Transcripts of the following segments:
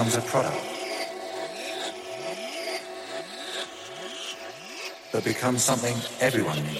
becomes a product that becomes something everyone needs.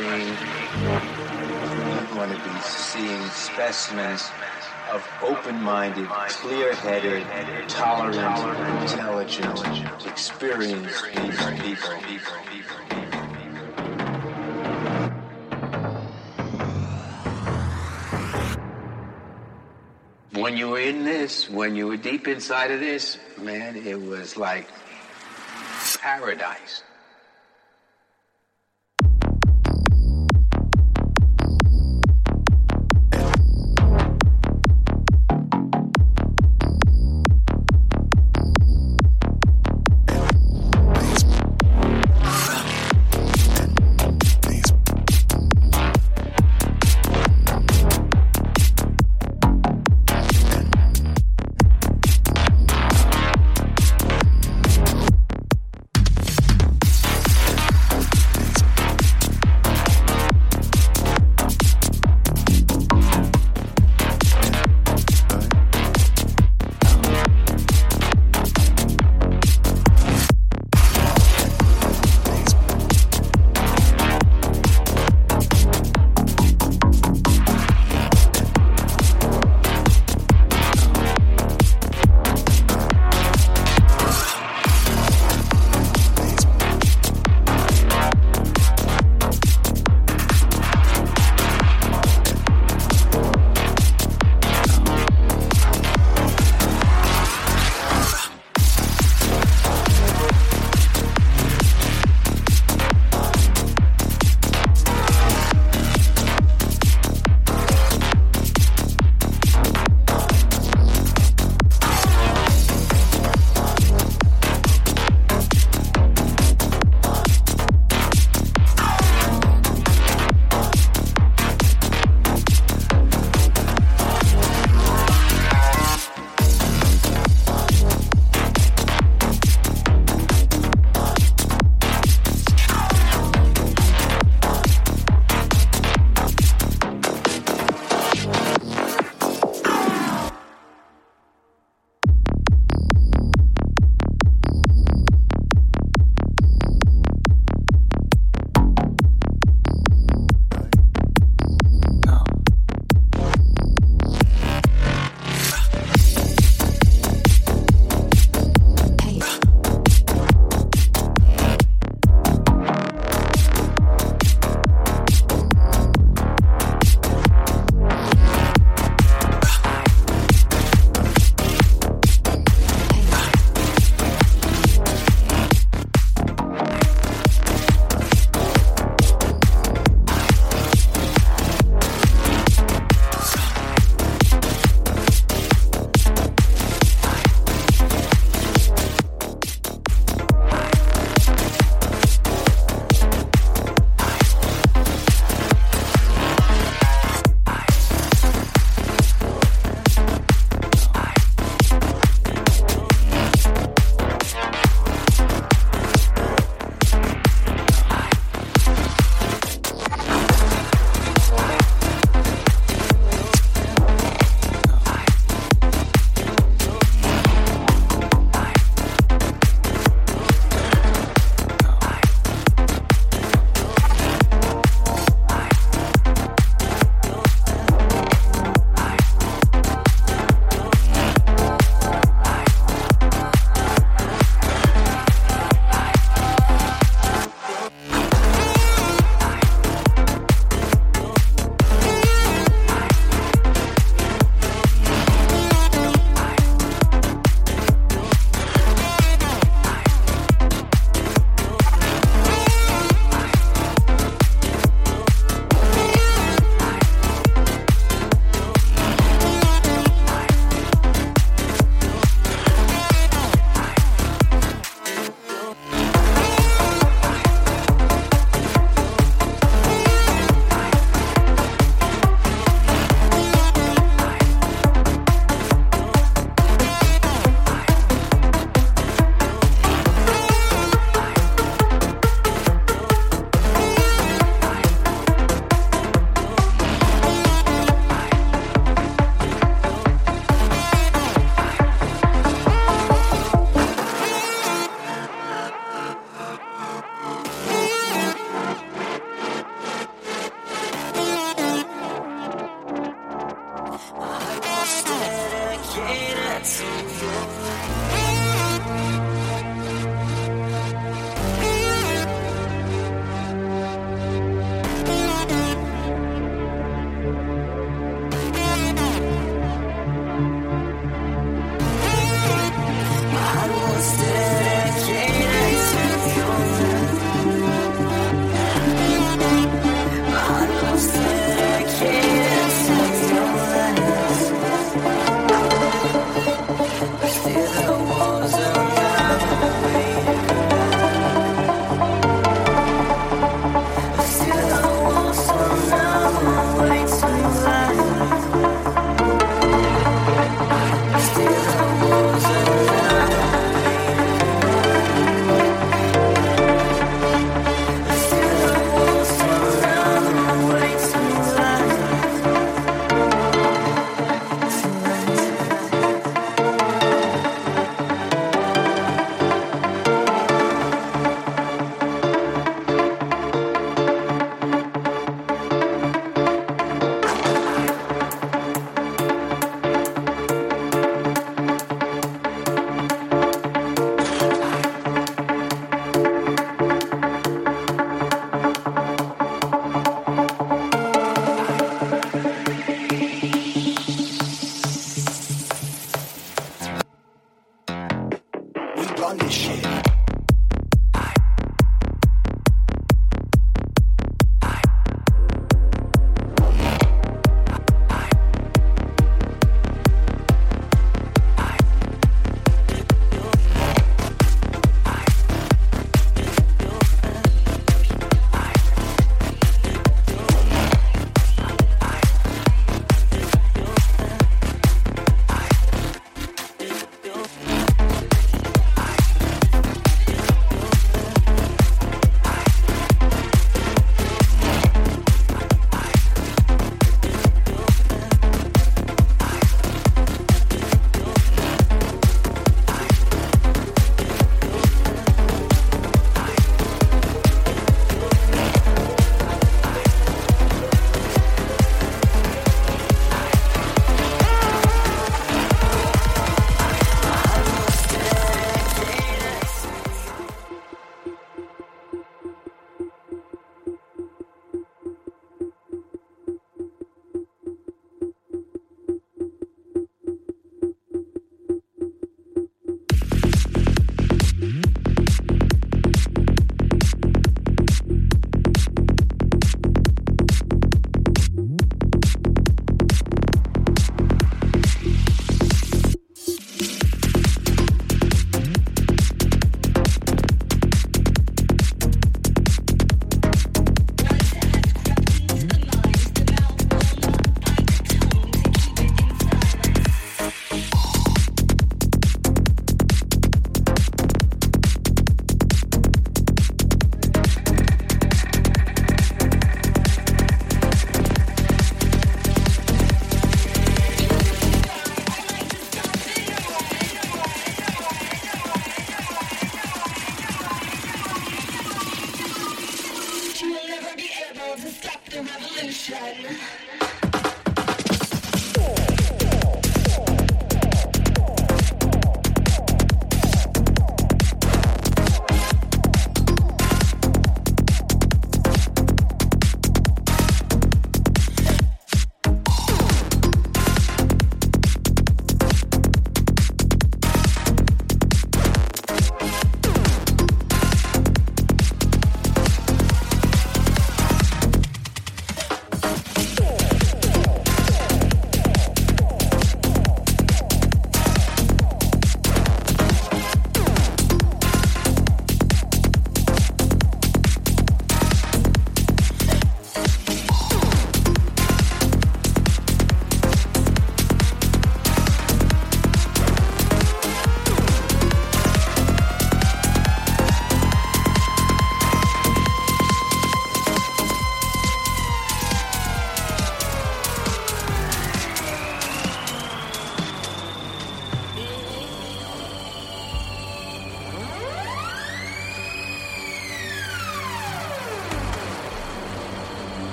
Trusting. We want to be seeing specimens of open-minded, clear-headed, tolerant, intelligent, experienced people. when you were in this, when you were deep inside of this, man, it was like paradise.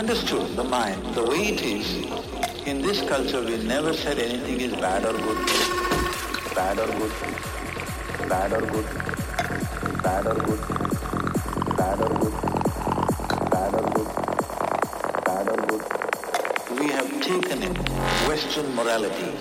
Understood the mind the way it is, in this culture we never said anything is bad or good. Bad or good. Bad or good. Bad or good. Bad or good. Bad or good. Bad or good. We have taken it, Western morality,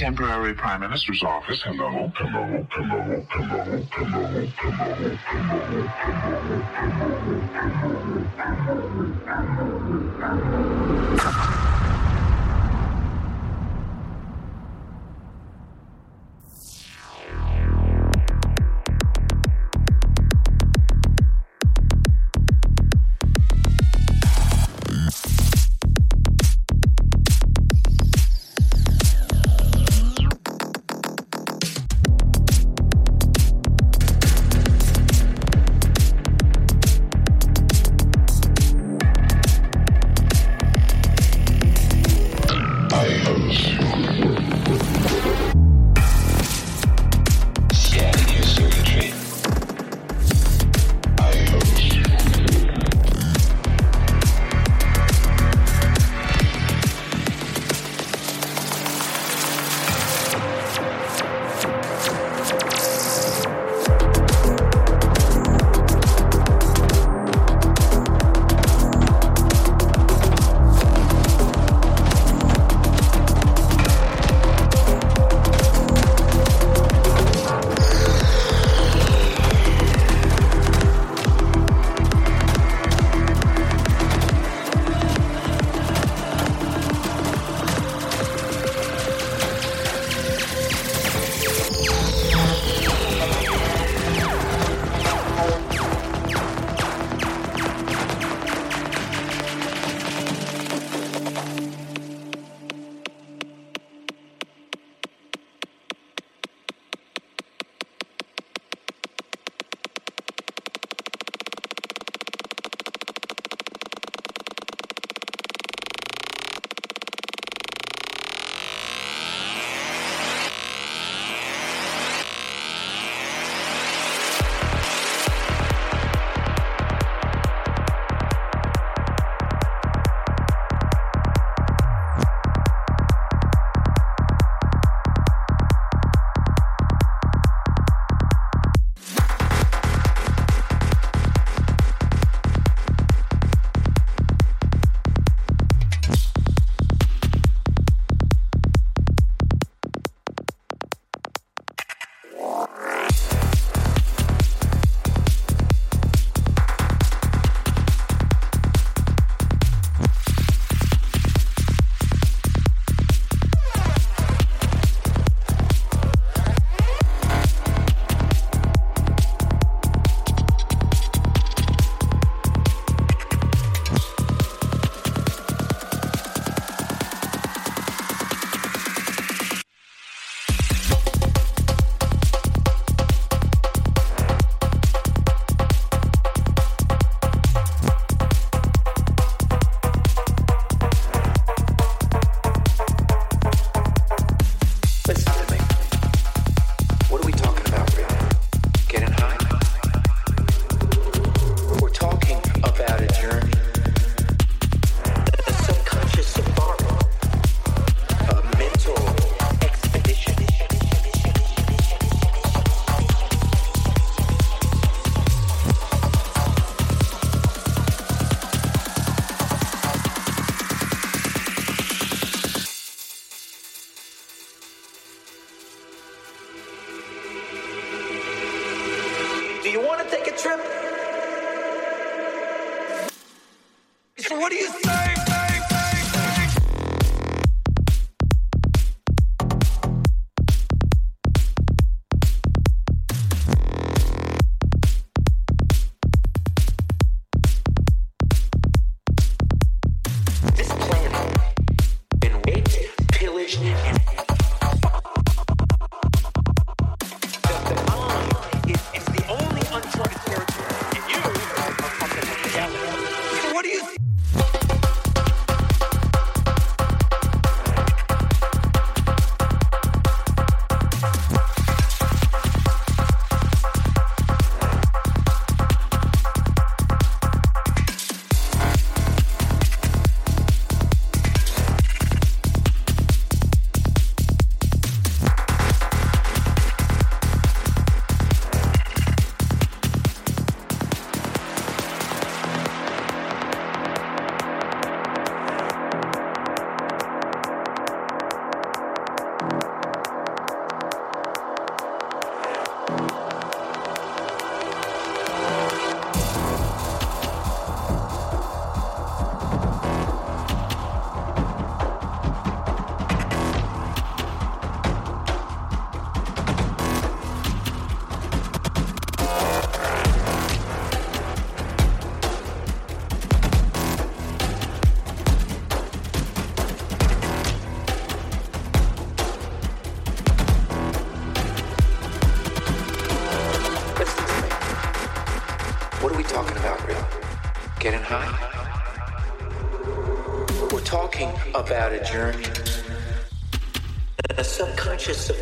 temporary prime minister's office. Hello, hello, hello, hello, hello, hello, hello, hello, hello, hello, interests of